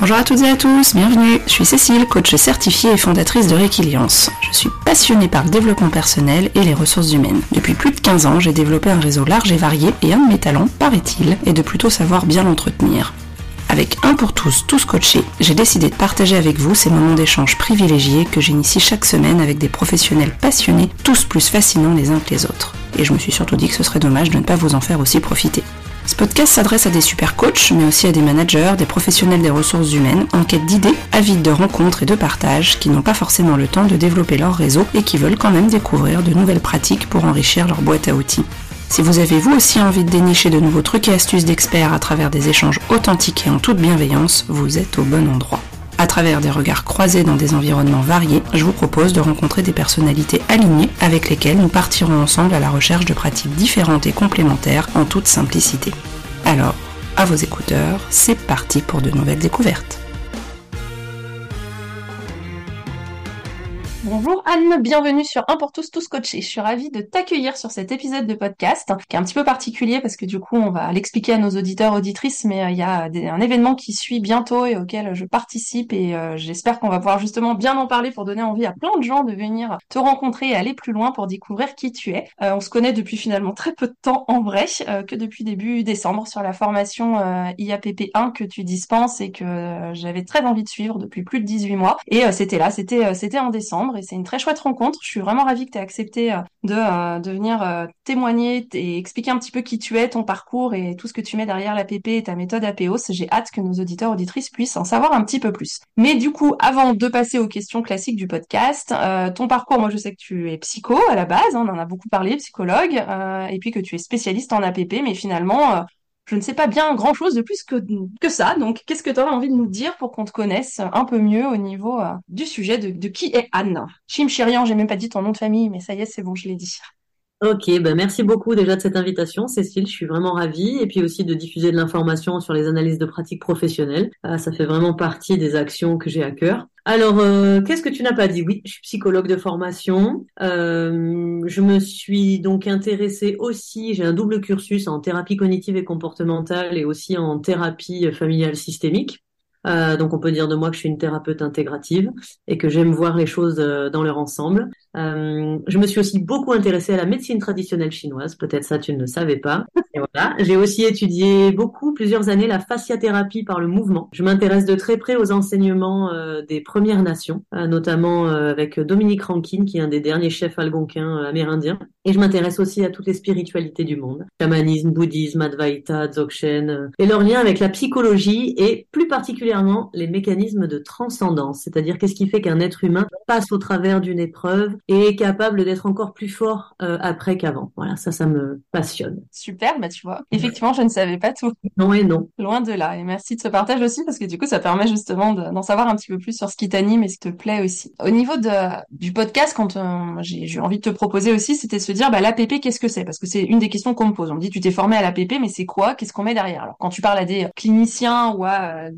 Bonjour à toutes et à tous, bienvenue. Je suis Cécile, coach certifiée et fondatrice de Réquiliance. Je suis passionnée par le développement personnel et les ressources humaines. Depuis plus de 15 ans, j'ai développé un réseau large et varié et un de mes talents, paraît-il, est de plutôt savoir bien l'entretenir. Avec un pour tous, tous coachés, j'ai décidé de partager avec vous ces moments d'échange privilégiés que j'initie chaque semaine avec des professionnels passionnés, tous plus fascinants les uns que les autres. Et je me suis surtout dit que ce serait dommage de ne pas vous en faire aussi profiter. Ce podcast s'adresse à des super coachs, mais aussi à des managers, des professionnels des ressources humaines, en quête d'idées, avides de rencontres et de partage, qui n'ont pas forcément le temps de développer leur réseau et qui veulent quand même découvrir de nouvelles pratiques pour enrichir leur boîte à outils. Si vous avez vous aussi envie de dénicher de nouveaux trucs et astuces d'experts à travers des échanges authentiques et en toute bienveillance, vous êtes au bon endroit. À travers des regards croisés dans des environnements variés, je vous propose de rencontrer des personnalités alignées avec lesquelles nous partirons ensemble à la recherche de pratiques différentes et complémentaires en toute simplicité. Alors, à vos écouteurs, c'est parti pour de nouvelles découvertes. Bonjour Anne, bienvenue sur Un tous, tous coachés. Je suis ravie de t'accueillir sur cet épisode de podcast qui est un petit peu particulier parce que du coup on va l'expliquer à nos auditeurs, auditrices, mais euh, il y a un événement qui suit bientôt et auquel je participe et euh, j'espère qu'on va pouvoir justement bien en parler pour donner envie à plein de gens de venir te rencontrer et aller plus loin pour découvrir qui tu es. Euh, on se connaît depuis finalement très peu de temps en vrai, que depuis début décembre sur la formation IAPP1 que tu dispenses et que j'avais très envie de suivre depuis plus de 18 mois. Et c'était là, c'était c'était en décembre c'est une très chouette rencontre. Je suis vraiment ravie que tu aies accepté euh, de, euh, de venir euh, témoigner et expliquer un petit peu qui tu es, ton parcours et tout ce que tu mets derrière l'APP et ta méthode APOS. J'ai hâte que nos auditeurs auditrices puissent en savoir un petit peu plus. Mais du coup, avant de passer aux questions classiques du podcast, ton parcours, moi je sais que tu es psycho à la base, hein, on en a beaucoup parlé, psychologue, et puis que tu es spécialiste en APP, mais finalement, je ne sais pas bien grand chose de plus que, que ça. Donc, qu'est-ce que tu aurais envie de nous dire pour qu'on te connaisse un peu mieux au niveau euh, du sujet de, de, qui est Anne? Chim Chirian, j'ai même pas dit ton nom de famille, mais ça y est, c'est bon, je l'ai dit. Ok, ben merci beaucoup déjà de cette invitation, Cécile. Je suis vraiment ravie. Et puis aussi de diffuser de l'information sur les analyses de pratiques professionnelles. Euh, ça fait vraiment partie des actions que j'ai à cœur. Alors, euh, qu'est-ce que tu n'as pas dit? Oui, je suis psychologue de formation. Euh, je me suis donc intéressée aussi, j'ai un double cursus en thérapie cognitive et comportementale et aussi en thérapie familiale systémique. Euh, donc on peut dire de moi que je suis une thérapeute intégrative et que j'aime voir les choses dans leur ensemble. Euh, je me suis aussi beaucoup intéressée à la médecine traditionnelle chinoise. Peut-être ça, tu ne le savais pas. Et voilà. J'ai aussi étudié beaucoup, plusieurs années, la fasciathérapie par le mouvement. Je m'intéresse de très près aux enseignements euh, des Premières Nations, euh, notamment avec Dominique Rankin, qui est un des derniers chefs algonquins amérindiens. Et je m'intéresse aussi à toutes les spiritualités du monde. Shamanisme, bouddhisme, Advaita, Dzogchen, et leur lien avec la psychologie et plus particulièrement les mécanismes de transcendance. C'est-à-dire qu'est-ce qui fait qu'un être humain passe au travers d'une épreuve et capable d'être encore plus fort euh, après qu'avant. Voilà, ça, ça me passionne. Super, bah tu vois, effectivement, je ne savais pas tout. Non et non. Loin de là. Et merci de ce partage aussi parce que du coup, ça permet justement d'en savoir un petit peu plus sur ce qui t'anime et ce qui te plaît aussi. Au niveau de, du podcast, quand euh, j'ai eu envie de te proposer aussi, c'était se dire, bah l'APP, qu'est-ce que c'est? Parce que c'est une des questions qu'on me pose. On me dit, tu t'es formé à l'APP, mais c'est quoi? Qu'est-ce qu'on met derrière? Alors, quand tu parles à des cliniciens ou à euh,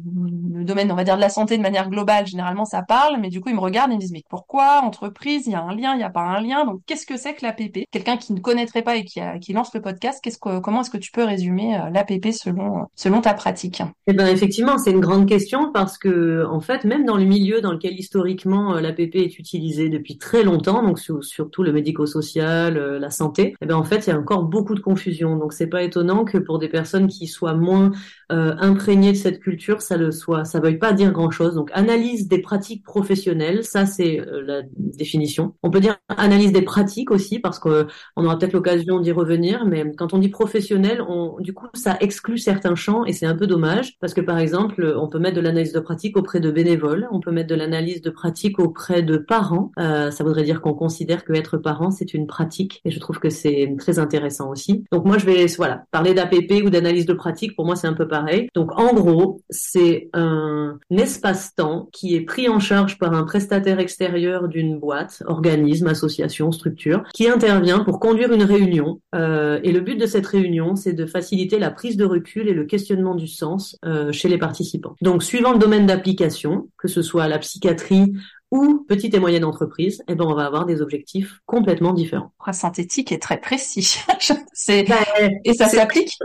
le domaine, on va dire, de la santé de manière globale, généralement, ça parle, mais du coup, ils me regardent et ils me disent, mais pourquoi? Entreprise Il y a un lien, il n'y a pas un lien. Donc, qu'est-ce que c'est que l'APP Quelqu'un qui ne connaîtrait pas et qui, lance le podcast, comment est-ce que tu peux résumer euh, l'APP selon, ta pratique? Eh ben, effectivement, c'est une grande question parce que, en fait, même dans le milieu dans lequel historiquement euh, l'APP est utilisé depuis très longtemps, donc surtout le médico-social, euh, la santé, eh ben, en fait, il y a encore beaucoup de confusion. Donc, c'est pas étonnant que pour des personnes qui soient moins imprégnées de cette culture, ça le soit. Ça veuille pas dire grand-chose. Donc, analyse des pratiques professionnelles, ça, c'est la définition. On peut dire analyse des pratiques aussi, parce qu'on aura peut-être l'occasion d'y revenir, mais quand on dit professionnel, on, du coup, ça exclut certains champs et c'est un peu dommage, parce que par exemple, on peut mettre de l'analyse de pratique auprès de bénévoles, on peut mettre de l'analyse de pratique auprès de parents. Euh, ça voudrait dire qu'on considère que être parent, c'est une pratique, et je trouve que c'est très intéressant aussi. Donc moi, je vais voilà parler d'APP ou d'analyse de pratique. Pour moi, c'est un peu pareil. Donc en gros, c'est un espace-temps qui est pris en charge par un prestataire extérieur d'une boîte, organisme, association, structure, qui intervient pour conduire une réunion. Euh, et le but de cette réunion, c'est de faciliter la prise de recul et le questionnement du sens euh, chez les participants. Donc, suivant le domaine d'application, que ce soit la psychiatrie ou petite et moyenne entreprise, eh ben on va avoir des objectifs complètement différents. Synthétique est très précis. c'est bah, et ça s'applique.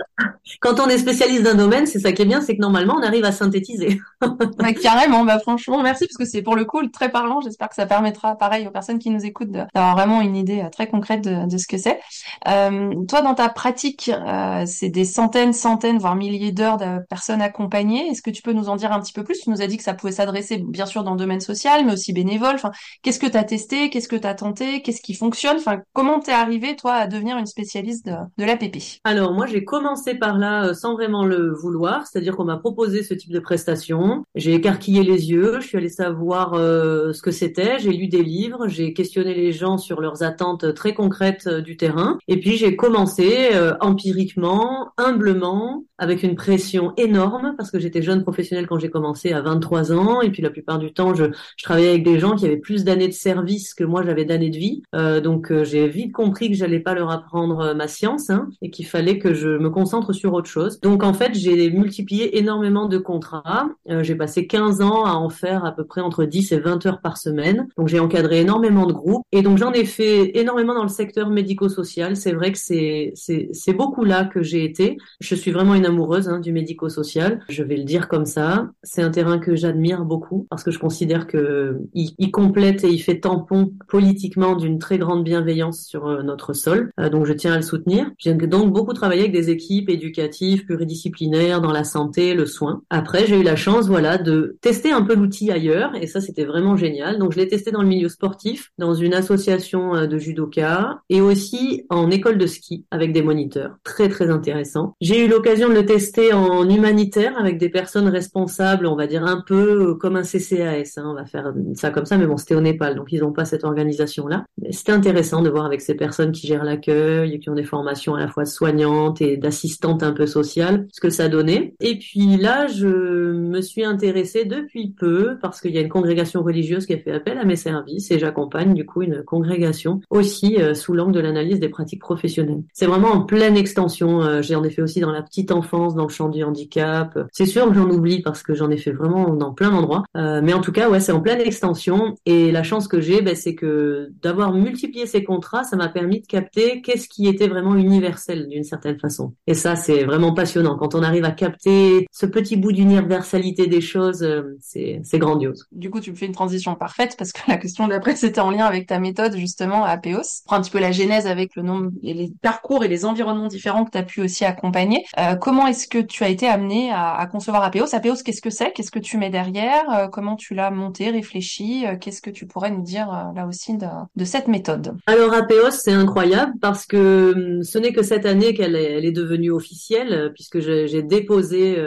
Quand on est spécialiste d'un domaine, c'est ça qui est bien, c'est que normalement on arrive à synthétiser. bah, carrément, bah franchement merci parce que c'est pour le coup très parlant. J'espère que ça permettra, pareil aux personnes qui nous écoutent, d'avoir vraiment une idée euh, très concrète de, de ce que c'est. Euh, toi, dans ta pratique, euh, c'est des centaines, centaines, voire milliers d'heures de personnes accompagnées. Est-ce que tu peux nous en dire un petit peu plus? Tu nous as dit que ça pouvait s'adresser bien sûr dans le domaine social, mais aussi bénévole. Enfin, qu'est-ce que tu as testé? Qu'est-ce que tu as tenté? Qu'est-ce qui fonctionne? Enfin, comment t'es arrivé toi à devenir une spécialiste de, de l'APP Alors moi, j'ai commencé par là euh, sans vraiment le vouloir, c'est-à-dire qu'on m'a proposé ce type de prestation. J'ai écarquillé les yeux, je suis allée savoir euh, ce que c'était, j'ai lu des livres, j'ai questionné les gens sur leurs attentes très concrètes euh, du terrain, et puis j'ai commencé empiriquement, humblement, avec une pression énorme parce que j'étais jeune professionnelle quand j'ai commencé à 23 ans. Et puis la plupart du temps je, je travaillais avec des gens qui avaient plus d'années de service que moi j'avais d'années de vie. Euh, donc euh, j'ai vite compris que j'allais pas leur apprendre euh, ma science hein, et qu'il fallait que je me concentre sur autre chose. Donc en fait j'ai multiplié énormément de contrats. Euh, j'ai passé 15 ans à en faire à peu près entre 10 et 20 heures par semaine. Donc j'ai encadré énormément de groupes. Et donc j'en ai fait énormément dans le secteur médico-social. C'est vrai que c'est c'est beaucoup là que j'ai été. Je suis vraiment une amoureuse hein, du médico-social. Je vais le dire comme ça. C'est un terrain que j'admire beaucoup parce que je considère que il, complète et il fait tampon politiquement d'une très grande bienveillance sur euh, notre sol. Euh, donc je tiens à le soutenir. J'ai donc beaucoup travaillé avec des équipes éducatives, pluridisciplinaires dans la santé, le soin. Après, j'ai eu la chance, voilà, de tester un peu l'outil ailleurs et ça c'était vraiment génial. Donc je l'ai testé dans le milieu sportif, dans une association euh, de judoka et aussi en école de ski avec des moniteurs. Très très intéressant. J'ai eu l'occasion de le tester en humanitaire avec des personnes responsables, on va dire un peu comme un CCAS. Hein, on va faire comme ça, mais bon, c'était au Népal, donc ils n'ont pas cette organisation-là. C'était intéressant de voir avec ces personnes qui gèrent l'accueil, qui ont des formations à la fois soignantes et d'assistantes un peu sociales, ce que ça donnait. Et puis là, je me suis intéressée depuis peu parce qu'il y a une congrégation religieuse qui a fait appel à mes services et j'accompagne du coup une congrégation aussi euh, sous l'angle de l'analyse des pratiques professionnelles. C'est vraiment en pleine extension. Euh, j'ai en effet aussi dans la petite enfance dans le champ du handicap. C'est sûr que j'en oublie parce que j'en ai fait vraiment dans plein d'endroits. Euh, mais en tout cas, ouais, c'est en pleine extension. Et la chance que j'ai, ben, c'est que d'avoir multiplié ces contrats, ça m'a permis de capter qu'est-ce qui était vraiment universel d'une certaine façon. Et ça, c'est vraiment passionnant. Quand on arrive à capter ce petit bout d'universalité des choses, euh, c'est grandiose. Du coup, tu me fais une transition parfaite parce que la question d'après, c'était en lien avec ta méthode justement à Apeos. Prends un petit peu la genèse avec le nombre et les parcours et les environnements différents que tu as pu aussi accompagner. Euh, comment est-ce que tu as été amené à, concevoir Apeos Apeos, qu'est-ce que c'est? Qu'est-ce que tu mets derrière? Euh, Comment tu l'as monté, réfléchi? Euh, Qu'est-ce que tu pourrais nous dire euh, là aussi de, cette méthode? Alors Apeos, c'est incroyable parce que hum, ce n'est que cette année qu'elle est, devenue officielle puisque j'ai déposé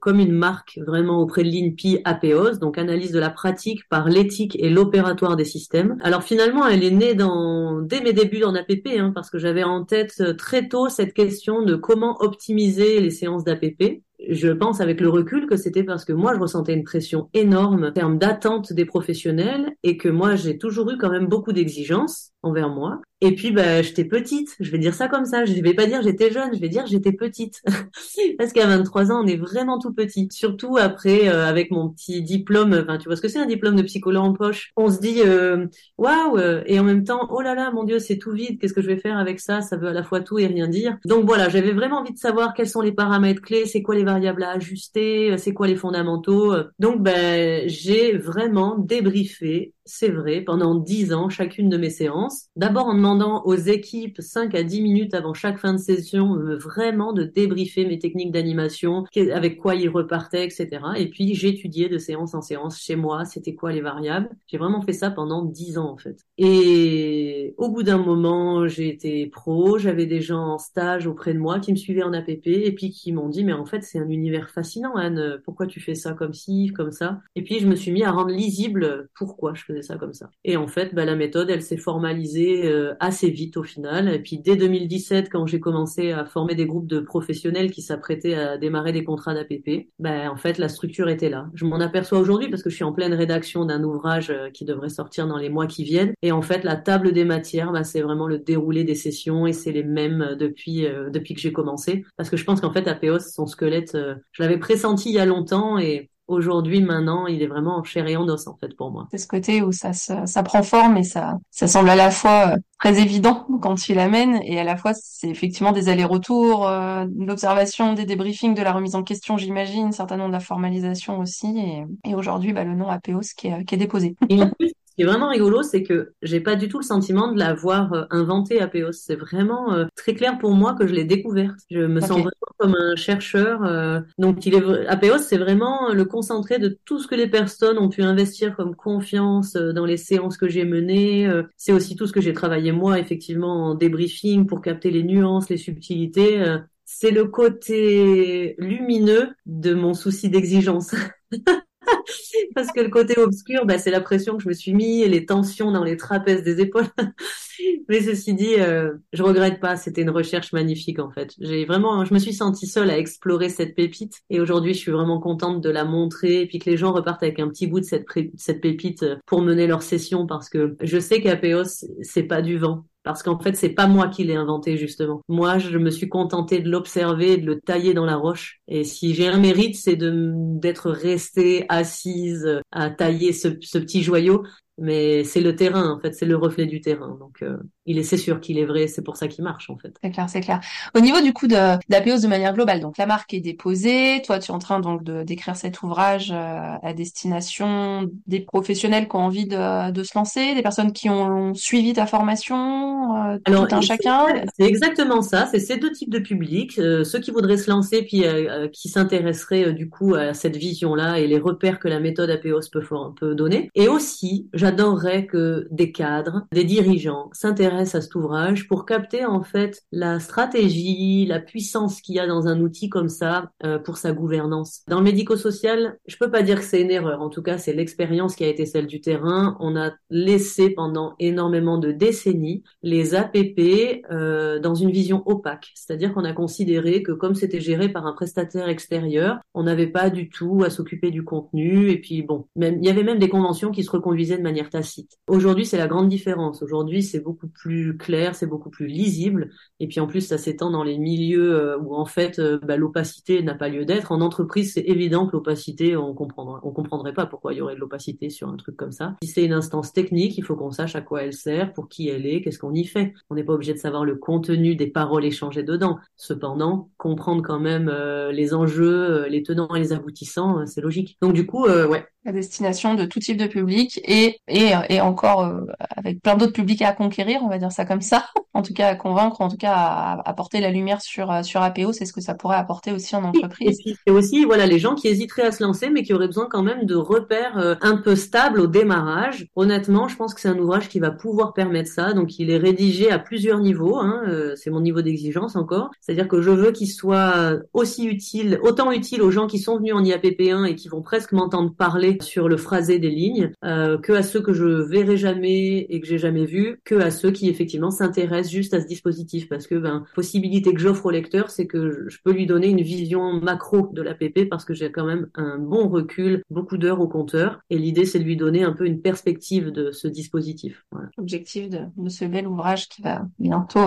comme une marque vraiment auprès de l'INPI Apeos, donc analyse de la pratique par l'éthique et l'opératoire des systèmes. Alors finalement, elle est née dans, dès mes débuts en APP hein, parce que j'avais en tête très tôt cette question de comment optimiser les séances d'APP. Je pense avec le recul que c'était parce que moi, je ressentais une pression énorme en termes d'attente des professionnels et que moi, j'ai toujours eu quand même beaucoup d'exigences envers moi. Et puis, bah, j'étais petite. Je vais dire ça comme ça. Je vais pas dire j'étais jeune. Je vais dire j'étais petite. Parce qu'à 23 ans, on est vraiment tout petit. Surtout après, euh, avec mon petit diplôme. Enfin, tu vois ce que c'est un diplôme de psychologue en poche? On se dit, euh, waouh. et en même temps, oh là là, mon Dieu, c'est tout vide. Qu'est-ce que je vais faire avec ça? Ça veut à la fois tout et rien dire. Donc voilà, j'avais vraiment envie de savoir quels sont les paramètres clés, c'est quoi les variables à ajuster, c'est quoi les fondamentaux? Donc, ben, j'ai vraiment débriefé c'est vrai, pendant dix ans, chacune de mes séances. D'abord en demandant aux équipes 5 à 10 minutes avant chaque fin de session euh, vraiment de débriefer mes techniques d'animation, avec quoi ils repartaient, etc. Et puis j'étudiais de séance en séance chez moi, c'était quoi les variables. J'ai vraiment fait ça pendant dix ans en fait. Et au bout d'un moment, j'ai été pro, j'avais des gens en stage auprès de moi qui me suivaient en APP et puis qui m'ont dit mais en fait c'est un univers fascinant Anne, pourquoi tu fais ça comme ci, comme ça? Et puis je me suis mis à rendre lisible pourquoi je faisais ça comme ça. Et en fait, bah, la méthode, elle s'est formalisée euh, assez vite au final. Et puis dès 2017, quand j'ai commencé à former des groupes de professionnels qui s'apprêtaient à démarrer des contrats d'APP, bah, en fait, la structure était là. Je m'en aperçois aujourd'hui parce que je suis en pleine rédaction d'un ouvrage euh, qui devrait sortir dans les mois qui viennent. Et en fait, la table des matières, bah, c'est vraiment le déroulé des sessions et c'est les mêmes euh, depuis depuis que j'ai commencé. Parce que je pense qu'en fait, APOS, son squelette, je l'avais pressenti il y a longtemps et aujourd'hui, maintenant, il est vraiment en chair et en os en fait pour moi. C'est ce côté où ça, ça, prend forme et ça, ça semble à la fois euh, très évident quand tu l'amènes et à la fois c'est effectivement des allers-retours, euh, l'observation, des débriefings, de la remise en question, j'imagine, certainement de la formalisation aussi. Et, et aujourd'hui, bah, le nom APOS qui est, qui est déposé. Et en plus, ce qui est vraiment rigolo, c'est que j'ai pas du tout le sentiment de l'avoir euh, inventé Apeos. C'est vraiment euh, très clair pour moi que je l'ai découverte. Je me sens vraiment comme un chercheur. Euh, donc, il est Apeos, c'est vraiment le concentré de tout ce que les personnes ont pu investir comme confiance dans les séances que j'ai menées. c'est aussi tout ce que j'ai travaillé moi, effectivement, en débriefing pour capter les nuances, les subtilités. c'est le côté lumineux de mon souci d'exigence. Parce que le côté obscur, bah, c'est la pression que je me suis mis et les tensions dans les trapèzes des épaules. Mais ceci dit, euh, je regrette pas. C'était une recherche magnifique en fait. J'ai vraiment, je me suis sentie seule à explorer cette pépite et aujourd'hui, je suis vraiment contente de la montrer et puis que les gens repartent avec un petit bout de cette, cette pépite pour mener leur session parce que je sais qu'Apeos, c'est pas du vent parce qu'en fait c'est pas moi qui l'ai inventé justement. Moi je me suis contentée de l'observer, de le tailler dans la roche. Et si j'ai un mérite, c'est d'être restée assise à tailler ce petit joyau mais c'est le terrain en fait, c'est le reflet du terrain. Donc euh, il est, c'est sûr qu'il est vrai, c'est pour ça qu'il marche en fait. C'est clair, c'est clair. Au niveau du coup de d'Apeos de manière globale, donc la marque est déposée, toi tu es en train donc de d'écrire cet ouvrage euh, à destination des professionnels qui ont envie de, de se lancer, des personnes qui ont suivi ta formation, euh, Alors, tout un chacun? C'est exactement ça, c'est ces deux types de publics, ceux qui voudraient se lancer puis qui s'intéresseraient du coup à cette vision là et les repères que la méthode Apeos peut, peut donner, et aussi j'adorerais que des cadres, des dirigeants s'intéressent à cet ouvrage pour capter en fait la stratégie, la puissance qu'il y a dans un outil comme ça euh, pour sa gouvernance. Dans le médico-social, je peux pas dire que c'est une erreur. En tout cas, c'est l'expérience qui a été celle du terrain. On a laissé pendant énormément de décennies les APP euh, dans une vision opaque, c'est-à-dire qu'on a considéré que comme c'était géré par un prestataire extérieur, on n'avait pas du tout à s'occuper du contenu. Et puis bon, même il y avait même des conventions qui se reconduisaient de manière tacite. Aujourd'hui, c'est la grande différence. Aujourd'hui, c'est beaucoup plus clair, c'est beaucoup plus lisible. Et puis en plus, ça s'étend dans les milieux euh, où en fait euh, bah, l'opacité n'a pas lieu d'être. En entreprise, c'est évident que l'opacité, on comprendrait, on comprendrait pas pourquoi il y aurait de l'opacité sur un truc comme ça. Si c'est une instance technique, il faut qu'on sache à quoi elle sert, pour qui elle est, qu'est-ce qu'on y fait. On n'est pas obligé de savoir le contenu des paroles échangées dedans. Cependant, comprendre quand même euh, les enjeux, les tenants et les aboutissants, c'est logique. Donc du coup, ouais, à destination de tout type de public et, et, et encore euh, avec plein d'autres publics à conquérir, on va dire ça comme ça. En tout cas, à convaincre, en tout cas, à apporter la lumière sur, euh, sur APO, c'est ce que ça pourrait apporter aussi en entreprise. Et puis, c'est aussi, voilà, les gens qui hésiteraient à se lancer, mais qui auraient besoin quand même de repères euh, un peu stables au démarrage. Honnêtement, je pense que c'est un ouvrage qui va pouvoir permettre ça. Donc, il est rédigé à plusieurs niveaux. Hein, c'est mon niveau d'exigence encore. C'est-à-dire que je veux qu'il soit aussi utile, autant utile aux gens qui sont venus en IAPP1 et qui vont presque m'entendre parler sur le phrasé des lignes euh, que à ceux que je verrai jamais et que j'ai jamais vu, que à ceux qui effectivement s'intéressent juste à ce dispositif parce que ben possibilité que j'offre au lecteur, c'est que je peux lui donner une vision macro de l'APP parce que j'ai quand même un bon recul, beaucoup d'heures au compteur et l'idée c'est de lui donner un peu une perspective de ce dispositif. Voilà. Objectif de, de ce bel ouvrage qui va bientôt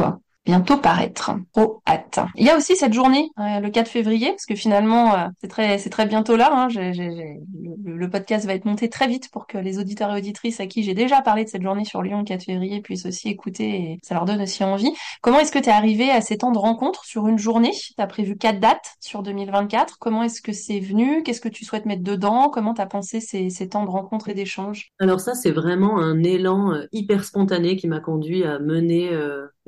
bientôt paraître. Trop hâte. Il y a aussi cette journée, euh, le 4 février, parce que finalement, euh, c'est très, c'est très bientôt là. Hein. le, podcast va être monté très vite pour que les auditeurs et auditrices à qui j'ai déjà parlé de cette journée sur Lyon le 4 février puissent aussi écouter et ça leur donne aussi envie. Comment est-ce que tu es arrivé à ces temps de rencontre sur une journée? Tu as prévu quatre dates sur 2024. Comment est-ce que c'est venu? Qu'est-ce que tu souhaites mettre dedans? Comment tu as pensé ces, temps de rencontre et d'échange? Alors ça, c'est vraiment un élan euh, hyper spontané qui m'a conduit à mener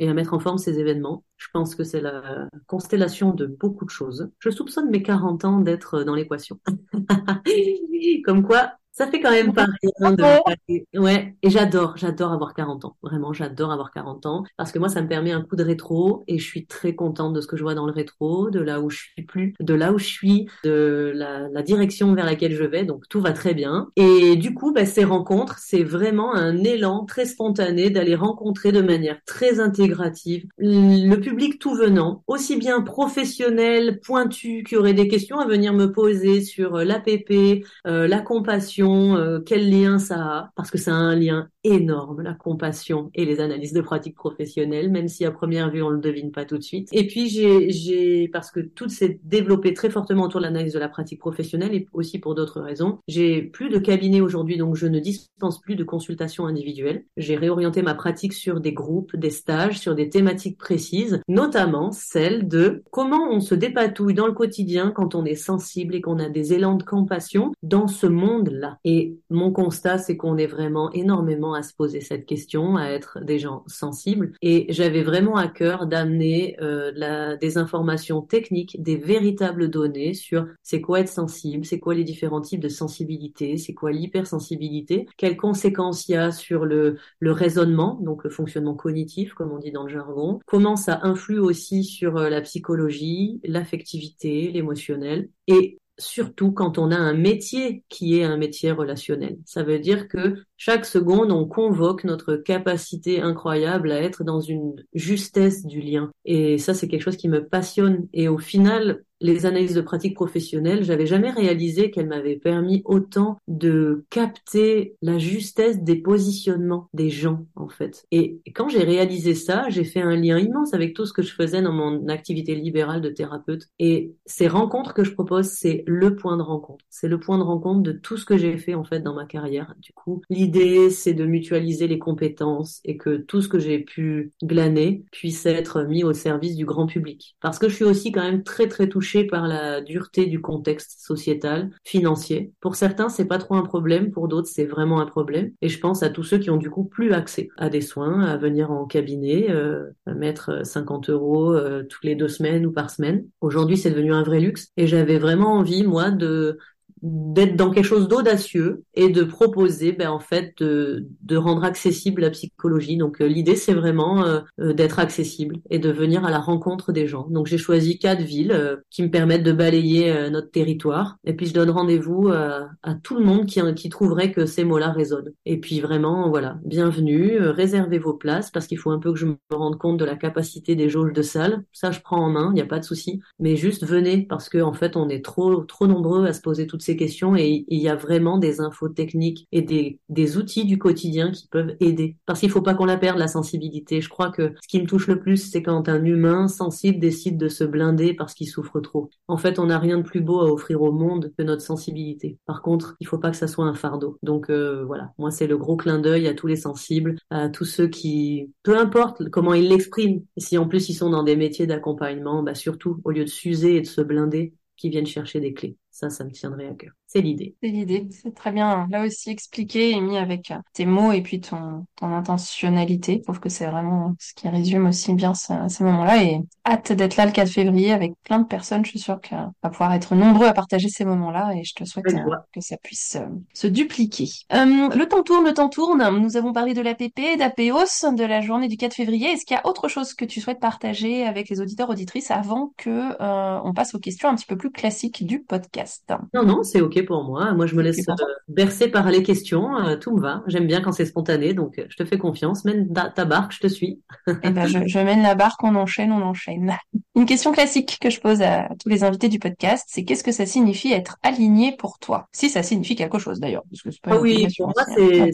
et à mettre en forme ces événements. Je pense que c'est la constellation de beaucoup de choses. Je soupçonne mes 40 ans d'être dans l'équation. Comme quoi, ça fait quand même pas rien de... Ouais, et j'adore, j'adore avoir 40 ans. Vraiment, j'adore avoir 40 ans parce que moi, ça me permet un coup de rétro et je suis très contente de ce que je vois dans le rétro, de là où je suis plus, de là où je suis, de la, la direction vers laquelle je vais. Donc, tout va très bien. Et du coup, bah, ces rencontres, c'est vraiment un élan très spontané d'aller rencontrer de manière très intégrative le public tout venant, aussi bien professionnel, pointu, qui aurait des questions à venir me poser sur l'APP, euh, la compassion, euh, quel lien ça a? Parce que ça a un lien énorme, la compassion et les analyses de pratique professionnelle, même si à première vue on le devine pas tout de suite. Et puis j'ai parce que tout s'est développé très fortement autour de l'analyse de la pratique professionnelle et aussi pour d'autres raisons. J'ai plus de cabinet aujourd'hui, donc je ne dispense plus de consultations individuelles. J'ai réorienté ma pratique sur des groupes, des stages, sur des thématiques précises, notamment celle de comment on se dépatouille dans le quotidien quand on est sensible et qu'on a des élans de compassion dans ce monde-là. Et mon constat, c'est qu'on est vraiment énormément à se poser cette question, à être des gens sensibles. Et j'avais vraiment à cœur d'amener euh, la, des informations techniques, des véritables données sur c'est quoi être sensible, c'est quoi les différents types de sensibilité, c'est quoi l'hypersensibilité, quelles conséquences il y a sur le, le raisonnement, donc le fonctionnement cognitif, comme on dit dans le jargon, comment ça influe aussi sur euh, la psychologie, l'affectivité, l'émotionnel, et surtout quand on a un métier qui est un métier relationnel. Ça veut dire que chaque seconde, on convoque notre capacité incroyable à être dans une justesse du lien. Et ça, c'est quelque chose qui me passionne. Et au final, les analyses de pratique professionnelle, j'avais jamais réalisé qu'elles m'avaient permis autant de capter la justesse des positionnements des gens, en fait. Et quand j'ai réalisé ça, j'ai fait un lien immense avec tout ce que je faisais dans mon activité libérale de thérapeute. Et ces rencontres que je propose, c'est le point de rencontre. C'est le point de rencontre de tout ce que j'ai fait, en fait, dans ma carrière. Du coup, l'idée, c'est de mutualiser les compétences et que tout ce que j'ai pu glaner puisse être mis au service du grand public. Parce que je suis aussi quand même très, très touchée par la dureté du contexte sociétal, financier. Pour certains, c'est pas trop un problème, pour d'autres, c'est vraiment un problème. Et je pense à tous ceux qui ont du coup plus accès à des soins, à venir en cabinet, euh, à mettre 50 euros euh, toutes les deux semaines ou par semaine. Aujourd'hui, c'est devenu un vrai luxe. Et j'avais vraiment envie, moi, de d'être dans quelque chose d'audacieux et de proposer ben en fait de, de rendre accessible la psychologie. Donc euh, l'idée c'est vraiment euh, euh, d'être accessible et de venir à la rencontre des gens. Donc j'ai choisi quatre villes qui me permettent de balayer notre territoire. Et puis je donne rendez-vous à tout le monde qui, qui trouverait que ces mots-là résonnent. Et puis vraiment voilà bienvenue réservez vos places parce qu'il faut un peu que je me rende compte de la capacité des jauges de salle. Ça je prends en main il n'y a pas de souci. Mais juste venez parce que en fait on est trop trop nombreux à se poser toutes ces questions et il y a vraiment des infos techniques et des, outils du quotidien qui peuvent aider. Parce qu'il faut pas qu'on la perde, la sensibilité. Je crois que ce qui me touche le plus, c'est quand un humain sensible décide de se blinder parce qu'il souffre trop. En fait, on n'a rien de plus beau à offrir au monde que notre sensibilité. Par contre, il faut pas que ça soit un fardeau. Donc euh, voilà, moi c'est le gros clin d'œil à tous les sensibles, à tous ceux qui, peu importe comment ils l'expriment, si en plus ils sont dans des métiers d'accompagnement, bah surtout au lieu de s'user et de se blinder, qui viennent chercher des clés. Ça, ça me tiendrait à cœur. C'est l'idée. C'est l'idée. C'est très bien. Là aussi expliqué et mis avec euh, tes mots et puis ton, ton intentionnalité. Je trouve que c'est vraiment ce qui résume aussi bien ces, ces moments-là et hâte d'être là le 4 février avec plein de personnes. Je suis sûre qu'on va pouvoir être nombreux à partager ces moments-là et je te souhaite euh, que ça puisse euh, se dupliquer. le temps tourne, le temps tourne. Nous avons parlé de l'APP, d'APOS, de la journée du 4 février. Est-ce qu'il y a autre chose que tu souhaites partager avec les auditeurs auditrices avant que on passe aux questions un petit peu plus classiques du podcast? Non, non, c'est OK pour moi. Moi, je me laisse euh, bercer par les questions. Euh, tout me va. J'aime bien quand c'est spontané, donc euh, je te fais confiance. Mène ta barque, je te suis. eh ben, je, je, mène la barque, on enchaîne, on enchaîne. Une question classique que je pose à tous les invités du podcast, c'est qu'est-ce que ça signifie être aligné pour toi? Si ça signifie quelque chose d'ailleurs. Ah oui, pour moi, c'est,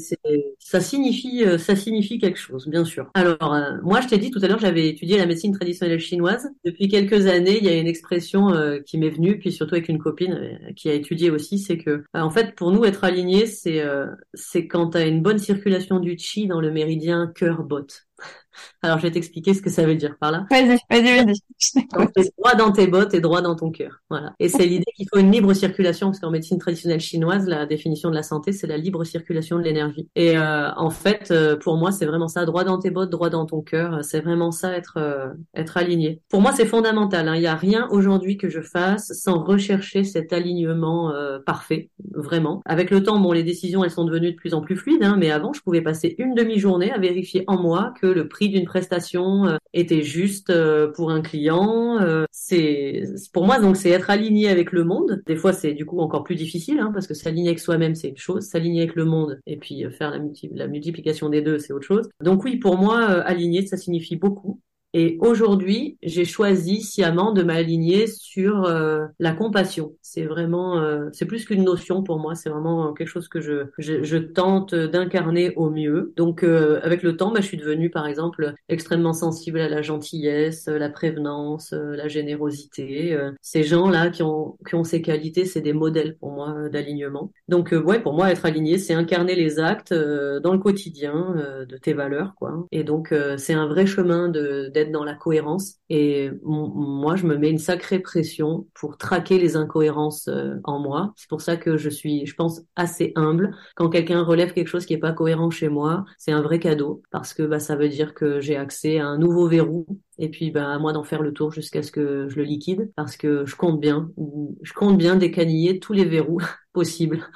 ça signifie, ça signifie quelque chose, bien sûr. Alors, moi, je t'ai dit tout à l'heure, j'avais étudié la médecine traditionnelle chinoise. Depuis quelques années, il y a une expression qui m'est venue, puis surtout avec une copine qui a étudié aussi, c'est que euh, en fait pour nous être aligné, c'est euh, c'est quand tu une bonne circulation du chi dans le méridien cœur-botte. Alors, je vais t'expliquer ce que ça veut dire par là. Vas-y, vas-y, vas-y. droit dans tes bottes et droit dans ton cœur. Voilà. Et c'est l'idée qu'il faut une libre circulation, parce qu'en médecine traditionnelle chinoise, la définition de la santé, c'est la libre circulation de l'énergie. Et euh, en fait, euh, pour moi, c'est vraiment ça, droit dans tes bottes, droit dans ton cœur. C'est vraiment ça, être euh, être aligné. Pour moi, c'est fondamental. Hein. Il n'y a rien aujourd'hui que je fasse sans rechercher cet alignement parfait, vraiment. Avec le temps, bon, les décisions, elles sont devenues de plus en plus fluides, hein, mais avant, je pouvais passer une demi-journée à vérifier en moi que le prix d'une prestation euh, était juste euh, pour un client. Euh, c'est pour moi donc c'est être aligné avec le monde. Des fois c'est du coup encore plus difficile hein, parce que s'aligner avec soi-même c'est une chose, s'aligner avec le monde et puis faire la, la multiplication des deux c'est autre chose. Donc oui pour moi aligner ça signifie beaucoup Et aujourd'hui, j'ai choisi sciemment de m'aligner sur euh, la compassion. C'est vraiment, euh, c'est plus qu'une notion pour moi. C'est vraiment quelque chose que je, je, je tente d'incarner au mieux. Donc, euh, avec le temps, bah, je suis devenue, par exemple, extrêmement sensible à la gentillesse, la prévenance, la générosité. ces gens-là qui ont, qui ont ces qualités, c'est des modèles pour moi d'alignement. Donc, ouais, pour moi, être aligné, c'est incarner les actes dans le quotidien de tes valeurs, quoi. Et donc, c'est un vrai chemin de dans la cohérence. Et moi, je me mets une sacrée pression pour traquer les incohérences euh, en moi. C'est pour ça que je suis, je pense, assez humble. Quand quelqu'un relève quelque chose qui est pas cohérent chez moi, c'est un vrai cadeau parce que bah, ça veut dire que j'ai accès à un nouveau verrou et puis bah à moi d'en faire le tour jusqu'à ce que je le liquide parce que je compte bien je compte bien décaniller tous les verrous possibles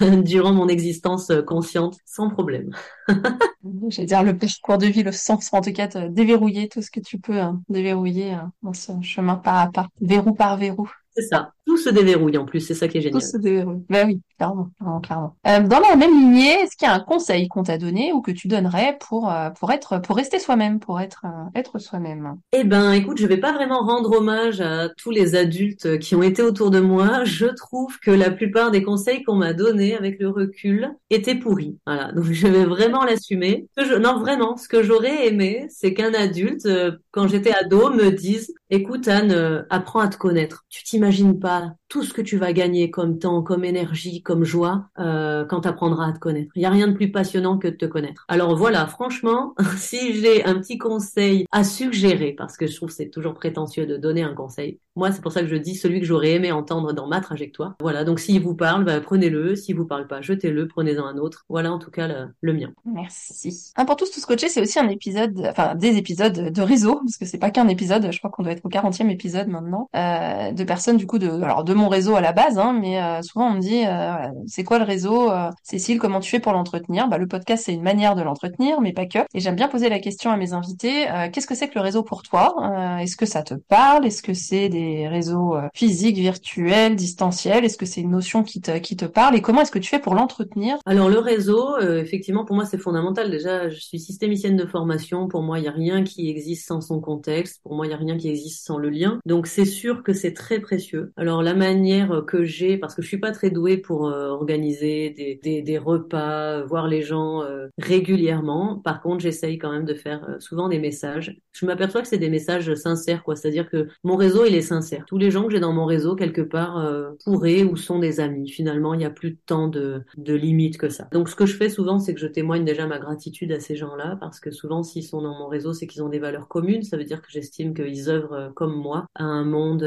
durant mon existence consciente sans problème. J'allais dire le parcours de vie, le sens en tout cas déverrouiller tout ce que tu peux hein, déverrouiller hein, dans ce chemin pas à pas, verrou par verrou. C'est ça. Tout se déverrouille en plus, c'est ça qui est génial. Tout se déverrouille. Ben oui, clairement, clairement, clairement. Euh, dans la même lignée, est-ce qu'il y a un conseil qu'on t'a donné ou que tu donnerais pour euh, pour être pour rester soi-même, pour être euh, être soi-même? Eh ben, écoute, je vais pas vraiment rendre hommage à tous les adultes qui ont été autour de moi. Je trouve que la plupart des conseils qu'on m'a donnés avec le recul étaient pourris. Voilà, donc je vais vraiment l'assumer. Non, vraiment, ce que j'aurais aimé, c'est qu'un adulte, quand j'étais ado, me dise Écoute Anne, apprends à te connaître. Tu t'imagines pas the tout ce que tu vas gagner comme temps, comme énergie, comme joie euh, quand tu apprendras à te connaître. Il n'y a rien de plus passionnant que de te connaître. Alors voilà, franchement, si j'ai un petit conseil à suggérer, parce que je trouve c'est toujours prétentieux de donner un conseil, moi c'est pour ça que je dis celui que j'aurais aimé entendre dans ma trajectoire. Voilà, donc s'il vous parle, bah, prenez-le. S'il vous parle pas, jetez-le, prenez-en un autre. Voilà en tout cas le, mien. Merci. Un pour tous, tous coachés, c'est aussi un épisode, enfin des épisodes de réseau, parce que c'est pas qu'un épisode, je crois qu'on doit être au 40e épisode maintenant, euh, de personnes du coup de alors de mon réseau à la base, hein, mais euh, souvent on me dit euh, c'est quoi le réseau euh, Cécile, comment tu fais pour l'entretenir? Bah, Le podcast c'est une manière de l'entretenir, mais pas que. Et j'aime bien poser la question à mes invités qu'est-ce que c'est que le réseau pour toi? Est-ce que ça te parle? Est-ce que c'est des réseaux physiques, virtuels, distanciels? Est-ce que c'est une notion qui te, qui te parle? Et comment est-ce que tu fais pour l'entretenir? Alors le réseau, effectivement, pour moi c'est fondamental. Déjà, je suis systémicienne de formation. Pour moi, il n'y a rien qui existe sans son contexte. Pour moi, il n'y a rien qui existe sans le lien. Donc c'est sûr que c'est très précieux. Alors la manière que j'ai, parce que je suis pas très douée pour euh, organiser des, des, des, repas, euh, voir les gens euh, régulièrement. Par contre, j'essaye quand même de faire souvent des messages. Je m'aperçois que c'est des messages sincères, quoi. C'est-à-dire que mon réseau, il est sincère. Tous les gens que j'ai dans mon réseau, quelque part, pourraient ou sont des amis. Finalement, il n'y a plus temps de, de limite que ça. Donc, ce que je fais souvent, c'est que je témoigne déjà ma gratitude à ces gens-là, parce que souvent, s'ils sont dans mon réseau, c'est qu'ils ont des valeurs communes. Ça veut dire que j'estime qu'ils œuvrent comme moi à un monde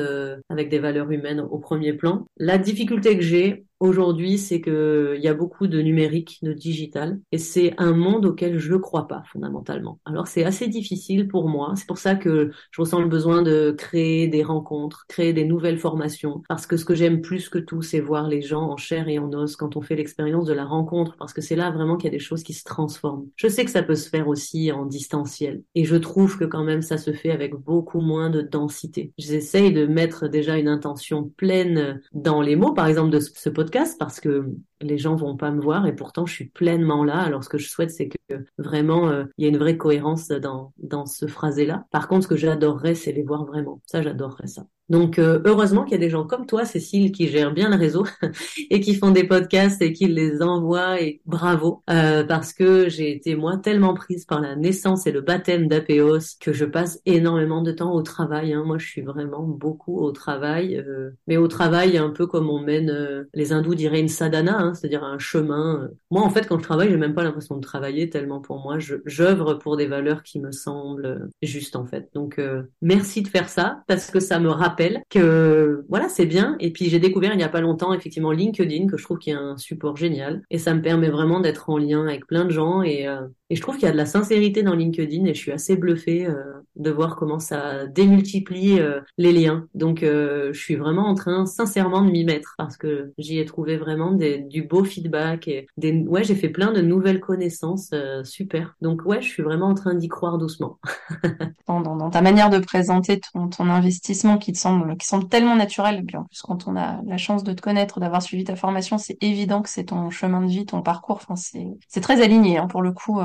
avec des valeurs humaines au premier plan. La difficulté que j'ai, aujourd'hui, c'est que il y a beaucoup de numérique, de digital, et c'est un monde auquel je ne crois pas fondamentalement. Alors c'est assez difficile pour moi. C'est pour ça que je ressens le besoin de créer des rencontres, créer des nouvelles formations, parce que ce que j'aime plus que tout, c'est voir les gens en chair et en os quand on fait l'expérience de la rencontre, parce que c'est là vraiment qu'il y a des choses qui se transforment. Je sais que ça peut se faire aussi en distanciel, et je trouve que quand même ça se fait avec beaucoup moins de densité. J'essaye de mettre déjà une intention pleine dans les mots, par exemple de ce podcast parce que les gens vont pas me voir et pourtant je suis pleinement là. Alors ce que je souhaite c'est que vraiment euh, il y ait une vraie cohérence dans dans ce phrasé-là. Par contre ce que j'adorerais c'est les voir vraiment. Ça j'adorerais ça. Donc euh, heureusement qu'il y a des gens comme toi, Cécile, qui gèrent bien le réseau et qui font des podcasts et qui les envoient et bravo euh, parce que j'ai été moi tellement prise par la naissance et le baptême d'Apéos que je passe énormément de temps au travail. Hein. Moi, je suis vraiment beaucoup au travail, euh, mais au travail un peu comme on mène les hindous diraient une sadhana, hein, c'est-à-dire un chemin. Moi, en fait, quand je travaille, j'ai même pas l'impression de travailler tellement pour moi, j'œuvre pour des valeurs qui me semblent justes en fait. Donc merci de faire ça parce que ça me rappelle que voilà, c'est bien. Et puis j'ai découvert il n'y a pas longtemps effectivement LinkedIn que je trouve qui est un support génial et ça me permet vraiment d'être en lien avec plein de gens et euh, et je trouve qu'il y a de la sincérité dans LinkedIn et je suis assez bluffée euh, de voir comment ça démultiplie euh, les liens. Donc euh, je suis vraiment en train sincèrement de m'y mettre parce que j'y ai trouvé vraiment des, du beau feedback et des ouais j'ai fait plein de nouvelles connaissances super. Donc ouais je suis vraiment en train d'y croire doucement. dans, dans, dans, ta manière de présenter ton, ton investissement qui te semble qui semble tellement naturel et en plus quand on a la chance de te connaître d'avoir suivi ta formation c'est évident que c'est ton chemin de vie ton parcours. Enfin c'est c'est très aligné hein, pour le coup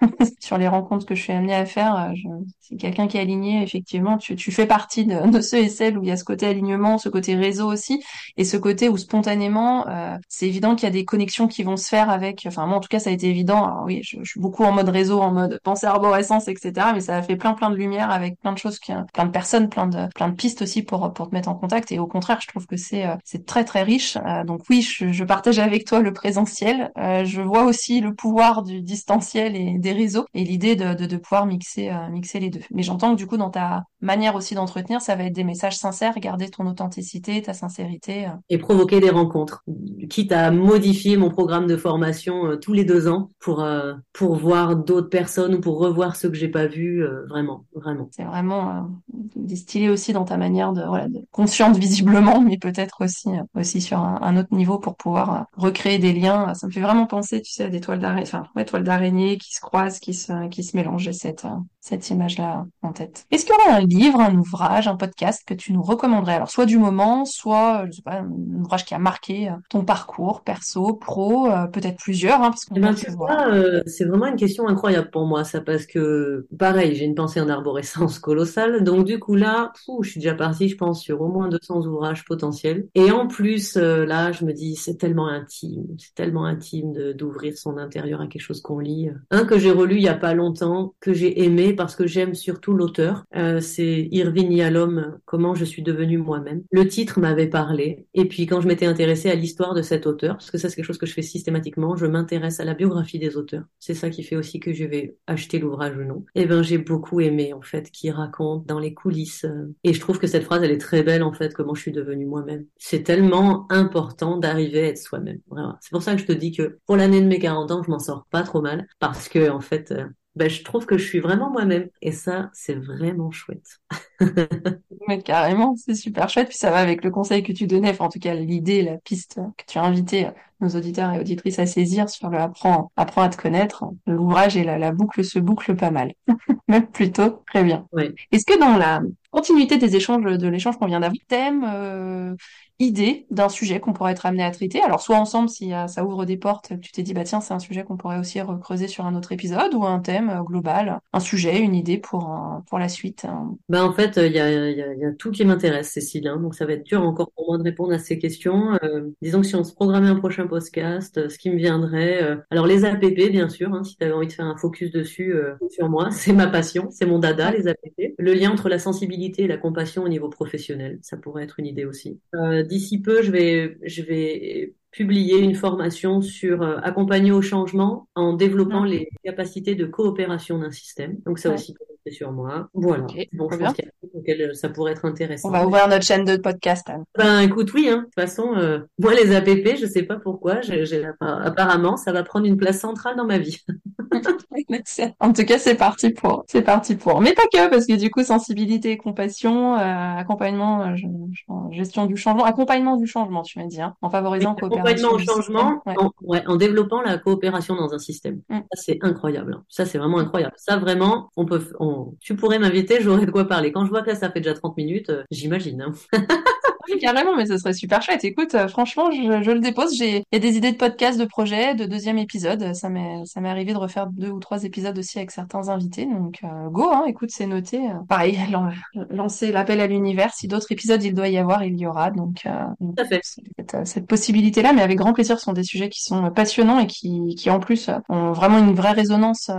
sur les rencontres que je suis amenée à faire, euh, quelqu'un qui est aligné, effectivement, tu, tu fais partie de, de ceux et celles où il y a ce côté alignement, ce côté réseau aussi, et ce côté où spontanément, euh, c'est évident qu'il y a des connexions qui vont se faire avec. Enfin moi en tout cas ça a été évident. Alors oui, je, je suis beaucoup en mode réseau, en mode pensée arborescence, etc. Mais ça a fait plein plein de lumière avec plein de choses, qui, plein de personnes, plein de plein de pistes aussi pour pour te mettre en contact. Et au contraire, je trouve que c'est euh, très très riche. Euh, donc oui, je, je, partage avec toi le présentiel. Euh, je vois aussi le pouvoir du distanciel et des réseaux et l'idée de, de, de pouvoir mixer mixer les deux. Mais j'entends que du coup dans ta manière aussi d'entretenir, ça va être des messages sincères, garder ton authenticité, ta sincérité. Et provoquer des rencontres. Quitte à modifier mon programme de formation euh, tous les deux ans pour euh, pour voir d'autres personnes ou pour revoir ceux que j'ai pas vus, euh, vraiment, vraiment. C'est vraiment distillé aussi dans ta manière de, voilà, de consciente visiblement, mais peut-être aussi aussi sur un, autre niveau pour pouvoir recréer des liens. Ça me fait vraiment penser, tu sais, à des toiles d'araignée, enfin, ouais, toiles d'araignée qui se croisent, qui se qui se mélangent. Cette cette image-là en tête. Est-ce qu'il y aurait un livre, un ouvrage, un podcast que tu nous recommanderais? Alors, soit du moment, soit, je sais pas, un ouvrage qui a marqué euh, ton parcours perso, pro, euh, peut-être plusieurs, hein, parce qu'on eh ben, euh, c'est vraiment une question incroyable pour moi, ça, parce que, pareil, j'ai une pensée en arborescence colossale, donc du coup là, je suis déjà partie, je pense, sur au moins 200 ouvrages potentiels. Et en plus, là, je me dis, c'est tellement intime, c'est tellement intime d'ouvrir son intérieur à quelque chose qu'on lit. Un que j'ai relu il y a pas longtemps, que j'ai aimé, parce que j'aime surtout l'auteur. Euh, c'est Irving Yalom, Comment je suis devenue moi-même. Le titre m'avait parlé. Et puis quand je m'étais intéressée à l'histoire de cet auteur, parce que ça c'est quelque chose que je fais systématiquement, je m'intéresse à la biographie des auteurs. C'est ça qui fait aussi que je vais acheter l'ouvrage ou non. Et eh ben j'ai beaucoup aimé en fait qui raconte dans les coulisses. Euh, et je trouve que cette phrase elle est très belle en fait. Comment je suis devenue moi-même. C'est tellement important d'arriver à être soi-même. C'est pour ça que je te dis que pour l'année de mes 40 ans, je m'en sors pas trop mal parce que en fait euh, ben, je trouve que je suis vraiment moi-même. Et ça, c'est vraiment chouette. Mais carrément, c'est super chouette. Puis ça va avec le conseil que tu donnais, enfin, en tout cas l'idée, la piste que tu as invité nos auditeurs et auditrices à saisir sur le apprends, apprends à te connaître. L'ouvrage et la, la, boucle se boucle pas mal. Même plutôt très bien. Oui. Est-ce que dans la continuité des échanges, de l'échange qu'on vient d'avoir, thème, euh, idée d'un sujet qu'on pourrait être amené à traiter? Alors soit ensemble, si ça ouvre des portes, tu t'es dit bah tiens c'est un sujet qu'on pourrait aussi recreuser sur un autre épisode ou un thème euh, global, un sujet, une idée pour pour la suite. Hein. Bah en fait il y a, y, a, y a tout qui m'intéresse Cécile, hein, donc ça va être dur encore pour moi de répondre à ces questions. Euh, disons que si on se programmait un prochain podcast, euh, ce qui me viendrait, euh, alors les APP bien sûr, hein, si tu avais envie de faire un focus dessus sur moi, c'est ma passion, c'est mon dada les APP. Le lien entre la sensibilité et la compassion au niveau professionnel, ça pourrait être une idée aussi d'ici peu, je vais, je vais publier une formation sur euh, accompagner au changement en développant les capacités de coopération d'un système. Donc ça aussi, c'est sur moi. Voilà. bon, je pense qu'il ça pourrait être intéressant. On va ouvrir notre chaîne de podcast. Anne. Ben écoute, oui. Hein. De toute façon, euh, moi les APP, je sais pas pourquoi, j'ai, apparemment, ça va prendre une place centrale dans ma vie. en tout cas, c'est parti pour. C'est parti pour. Mais pas que, parce que du coup, sensibilité, compassion, euh, accompagnement, euh, gestion du changement, accompagnement du changement, tu m'as dit, hein, en favorisant coopération. au changement, en, ouais, en, développant la coopération dans un système. Mm. Ça, c'est incroyable. Hein. Ça, c'est vraiment incroyable. Ça, vraiment, on peut. On... Tu pourrais m'inviter, j'aurais de quoi parler. Quand je vois ça fait déjà 30 minutes, euh, j'imagine. Hein. carrément, mais ce serait super chouette. Écoute, euh, franchement, je, je, le dépose. J'ai, il y a des idées de podcast, de projets, de deuxième épisode. Ça m'est, ça m'est arrivé de refaire deux ou trois épisodes aussi avec certains invités. Donc, euh, go, hein. Écoute, c'est noté. Euh, pareil, lancer l'appel à l'univers. Si d'autres épisodes il doit y avoir, il y aura. Donc, cette, cette possibilité-là, mais avec grand plaisir, ce sont des sujets qui sont passionnants et qui, qui en plus ont vraiment une vraie résonance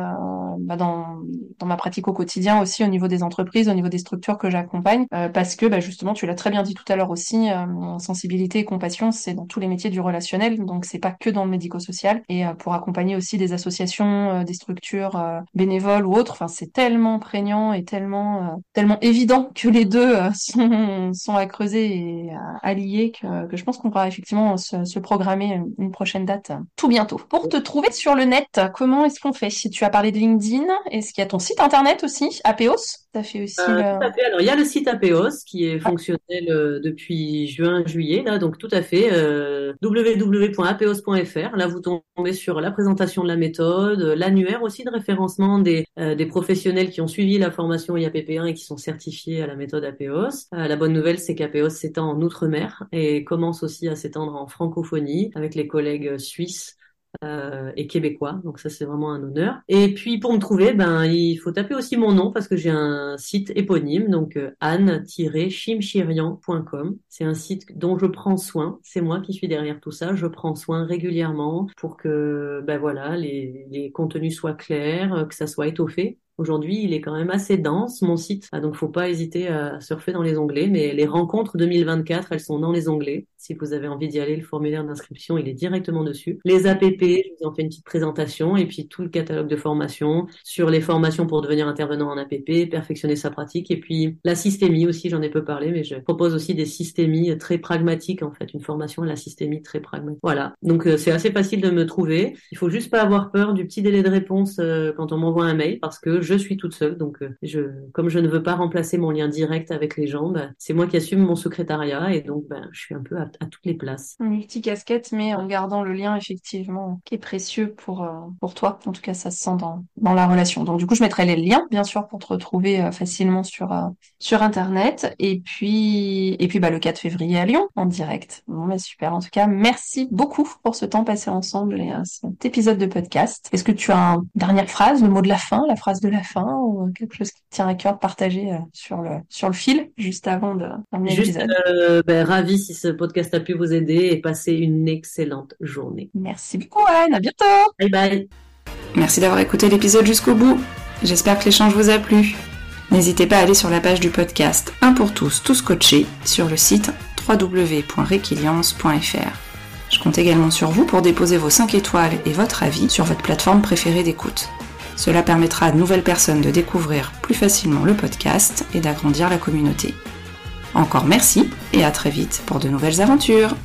bah, dans, dans ma pratique au quotidien aussi au niveau des entreprises, au niveau des structures que j'accompagne, parce que bah, justement, tu l'as très bien dit tout à l'heure aussi euh, sensibilité et compassion, c'est dans tous les métiers du relationnel, donc c'est pas que dans le médico-social. Et euh, pour accompagner aussi des associations, euh, des structures bénévoles ou autres, enfin c'est tellement prégnant et tellement tellement évident que les deux sont, sont à creuser et à, lier que, je pense qu'on pourra effectivement se, programmer une prochaine date tout bientôt. Pour te trouver sur le net, comment est-ce qu'on fait? Tu as parlé de LinkedIn, est-ce qu'il y a ton site internet aussi, Apeos? Ça fait aussi. Tout à fait. Alors il y a le site Apeos qui est fonctionnel depuis juin-juillet, là, donc tout à fait, euh, www.apeos.fr. Là, vous tombez sur la présentation de la méthode, l'annuaire aussi de référencement des, euh, des professionnels qui ont suivi la formation IAPP1 et qui sont certifiés à la méthode APEOS. Euh, la bonne nouvelle, c'est qu'APEOS s'étend en Outre-mer et commence aussi à s'étendre en francophonie avec les collègues suisses euh, et québécois. Donc ça, c'est vraiment un honneur. Et puis pour me trouver, ben il faut taper aussi mon nom parce que j'ai un site éponyme, donc euh, anne-chimchirian.com. C'est un site dont je prends soin. C'est moi qui suis derrière tout ça. Je prends soin régulièrement pour que ben voilà les, les contenus soient clairs, que ça soit étoffé. Aujourd'hui, il est quand même assez dense, mon site. Ah, donc, faut pas hésiter à surfer dans les onglets. Mais les rencontres 2024, elles sont dans les onglets. Si vous avez envie d'y aller, le formulaire d'inscription, il est directement dessus. Les APP, je vous en fais une petite présentation. Et puis, tout le catalogue de formation sur les formations pour devenir intervenant en APP, perfectionner sa pratique. Et puis, la systémie aussi, j'en ai peu parlé, mais je propose aussi des systémies très pragmatiques, en fait. Une formation à la systémie très pragmatique. Voilà. Donc, euh, c'est assez facile de me trouver. Il faut juste pas avoir peur du petit délai de réponse euh, quand on m'envoie un mail parce que suis toute seule. Donc, euh, je, comme je ne veux pas remplacer mon lien direct avec les gens, bah, c'est moi qui assume mon secrétariat et donc bah, je suis un peu à, toutes les places. Une multi-casquette, mais en gardant le lien effectivement qui est précieux pour, euh, pour toi. En tout cas, ça se sent dans, dans la relation. Donc, du coup, je mettrai les liens, bien sûr, pour te retrouver euh, facilement sur, sur Internet. Et puis, et puis bah, le 4 février à Lyon, en direct. Bon, bah, super. En tout cas, merci beaucoup pour ce temps passé ensemble et cet épisode de podcast. Est-ce que tu as une dernière phrase, le mot de la fin, la phrase de la fin ou quelque chose qui tient à cœur de partager euh, sur le sur le fil juste avant de terminer l'épisode? Euh, ben, ravi si ce podcast a pu vous aider et passer une excellente journée. Merci beaucoup Anne, à bientôt. Bye bye. Merci d'avoir écouté l'épisode jusqu'au bout. J'espère que l'échange vous a plu. N'hésitez pas à aller sur la page du podcast Un pour tous, tous coachés sur le site www.requiliance.fr. Je compte également sur vous pour déposer vos 5 étoiles et votre avis sur votre plateforme préférée d'écoute. Cela permettra à de nouvelles personnes de découvrir plus facilement le podcast et d'agrandir la communauté. Encore merci et à très vite pour de nouvelles aventures